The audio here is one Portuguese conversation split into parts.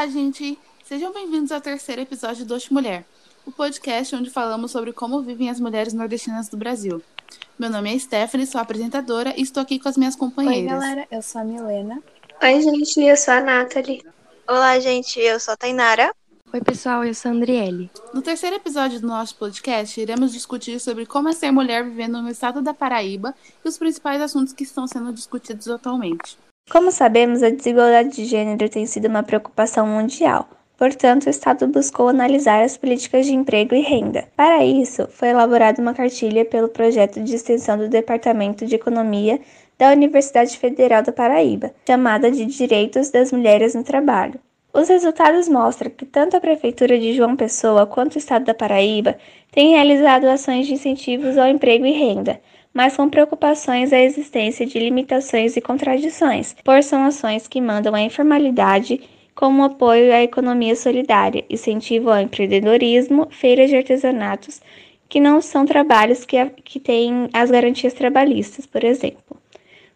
Olá, gente! Sejam bem-vindos ao terceiro episódio do Oxe Mulher, o podcast onde falamos sobre como vivem as mulheres nordestinas do Brasil. Meu nome é Stephanie, sou apresentadora e estou aqui com as minhas companheiras. Oi, galera, eu sou a Milena. Oi, gente, eu sou a Nathalie. Olá, gente, eu sou a Tainara. Oi, pessoal, eu sou a Andriele. No terceiro episódio do nosso podcast, iremos discutir sobre como é ser mulher vivendo no estado da Paraíba e os principais assuntos que estão sendo discutidos atualmente. Como sabemos, a desigualdade de gênero tem sido uma preocupação mundial. Portanto, o Estado buscou analisar as políticas de emprego e renda. Para isso, foi elaborada uma cartilha pelo projeto de extensão do Departamento de Economia da Universidade Federal da Paraíba, chamada de Direitos das Mulheres no Trabalho. Os resultados mostram que tanto a Prefeitura de João Pessoa quanto o Estado da Paraíba têm realizado ações de incentivos ao emprego e renda, mas com preocupações à existência de limitações e contradições, por são ações que mandam à informalidade, como apoio à economia solidária, incentivo ao empreendedorismo, feiras de artesanatos, que não são trabalhos que, que têm as garantias trabalhistas, por exemplo.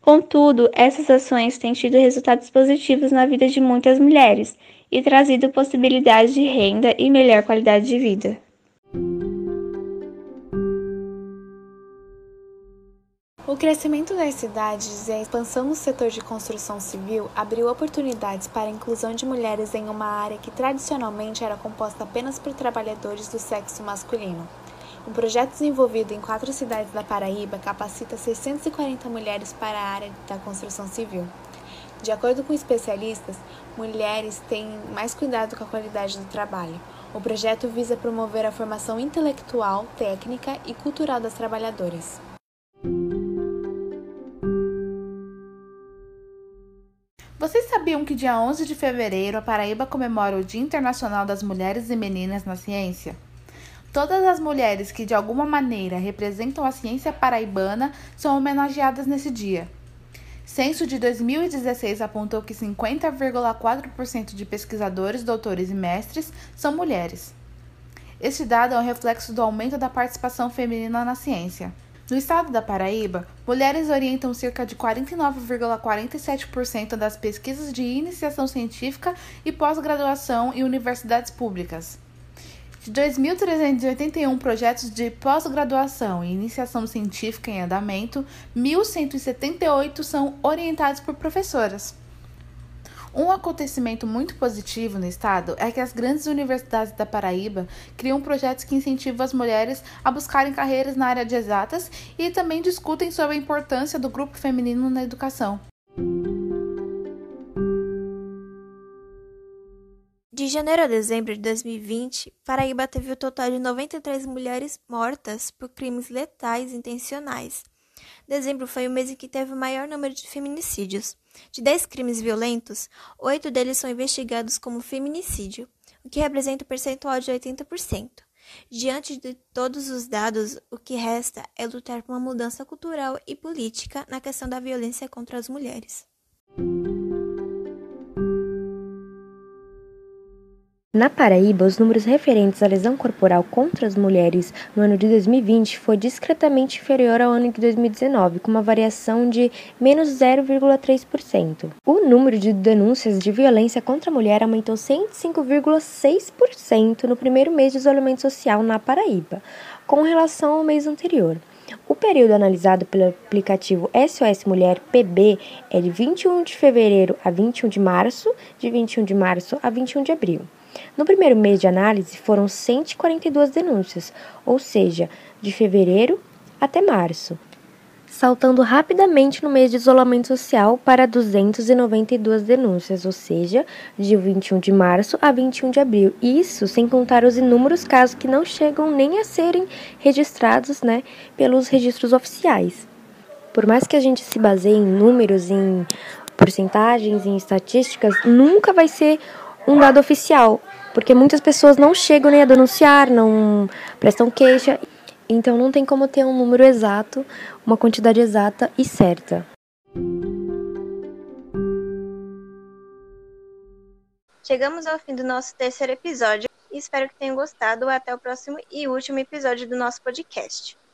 Contudo, essas ações têm tido resultados positivos na vida de muitas mulheres e trazido possibilidades de renda e melhor qualidade de vida. O crescimento das cidades e a expansão no setor de construção civil abriu oportunidades para a inclusão de mulheres em uma área que tradicionalmente era composta apenas por trabalhadores do sexo masculino. Um projeto desenvolvido em quatro cidades da Paraíba capacita 640 mulheres para a área da construção civil. De acordo com especialistas, mulheres têm mais cuidado com a qualidade do trabalho. O projeto visa promover a formação intelectual, técnica e cultural das trabalhadoras. Vocês sabiam que dia 11 de fevereiro a Paraíba comemora o Dia Internacional das Mulheres e Meninas na Ciência? Todas as mulheres que de alguma maneira representam a ciência paraibana são homenageadas nesse dia. Censo de 2016 apontou que 50,4% de pesquisadores, doutores e mestres são mulheres. Este dado é um reflexo do aumento da participação feminina na ciência. No estado da Paraíba, mulheres orientam cerca de 49,47% das pesquisas de iniciação científica e pós-graduação em universidades públicas. De 2.381 projetos de pós-graduação e iniciação científica em andamento, 1.178 são orientados por professoras. Um acontecimento muito positivo no estado é que as grandes universidades da Paraíba criam projetos que incentivam as mulheres a buscarem carreiras na área de exatas e também discutem sobre a importância do grupo feminino na educação. De janeiro a dezembro de 2020, Paraíba teve o total de 93 mulheres mortas por crimes letais intencionais. Dezembro foi o mês em que teve o maior número de feminicídios. De 10 crimes violentos, oito deles são investigados como feminicídio, o que representa um percentual de 80%. Diante de todos os dados, o que resta é lutar por uma mudança cultural e política na questão da violência contra as mulheres. Na Paraíba, os números referentes à lesão corporal contra as mulheres no ano de 2020 foi discretamente inferior ao ano de 2019, com uma variação de menos 0,3%. O número de denúncias de violência contra a mulher aumentou 105,6% no primeiro mês de isolamento social na Paraíba, com relação ao mês anterior. O período analisado pelo aplicativo SOS Mulher PB é de 21 de fevereiro a 21 de março, de 21 de março a 21 de abril. No primeiro mês de análise, foram 142 denúncias, ou seja, de fevereiro até março, saltando rapidamente no mês de isolamento social para 292 denúncias, ou seja, de 21 de março a 21 de abril. Isso sem contar os inúmeros casos que não chegam nem a serem registrados né, pelos registros oficiais. Por mais que a gente se baseie em números, em porcentagens, em estatísticas, nunca vai ser um dado oficial, porque muitas pessoas não chegam nem a denunciar, não prestam queixa, então não tem como ter um número exato, uma quantidade exata e certa. Chegamos ao fim do nosso terceiro episódio e espero que tenham gostado. Até o próximo e último episódio do nosso podcast.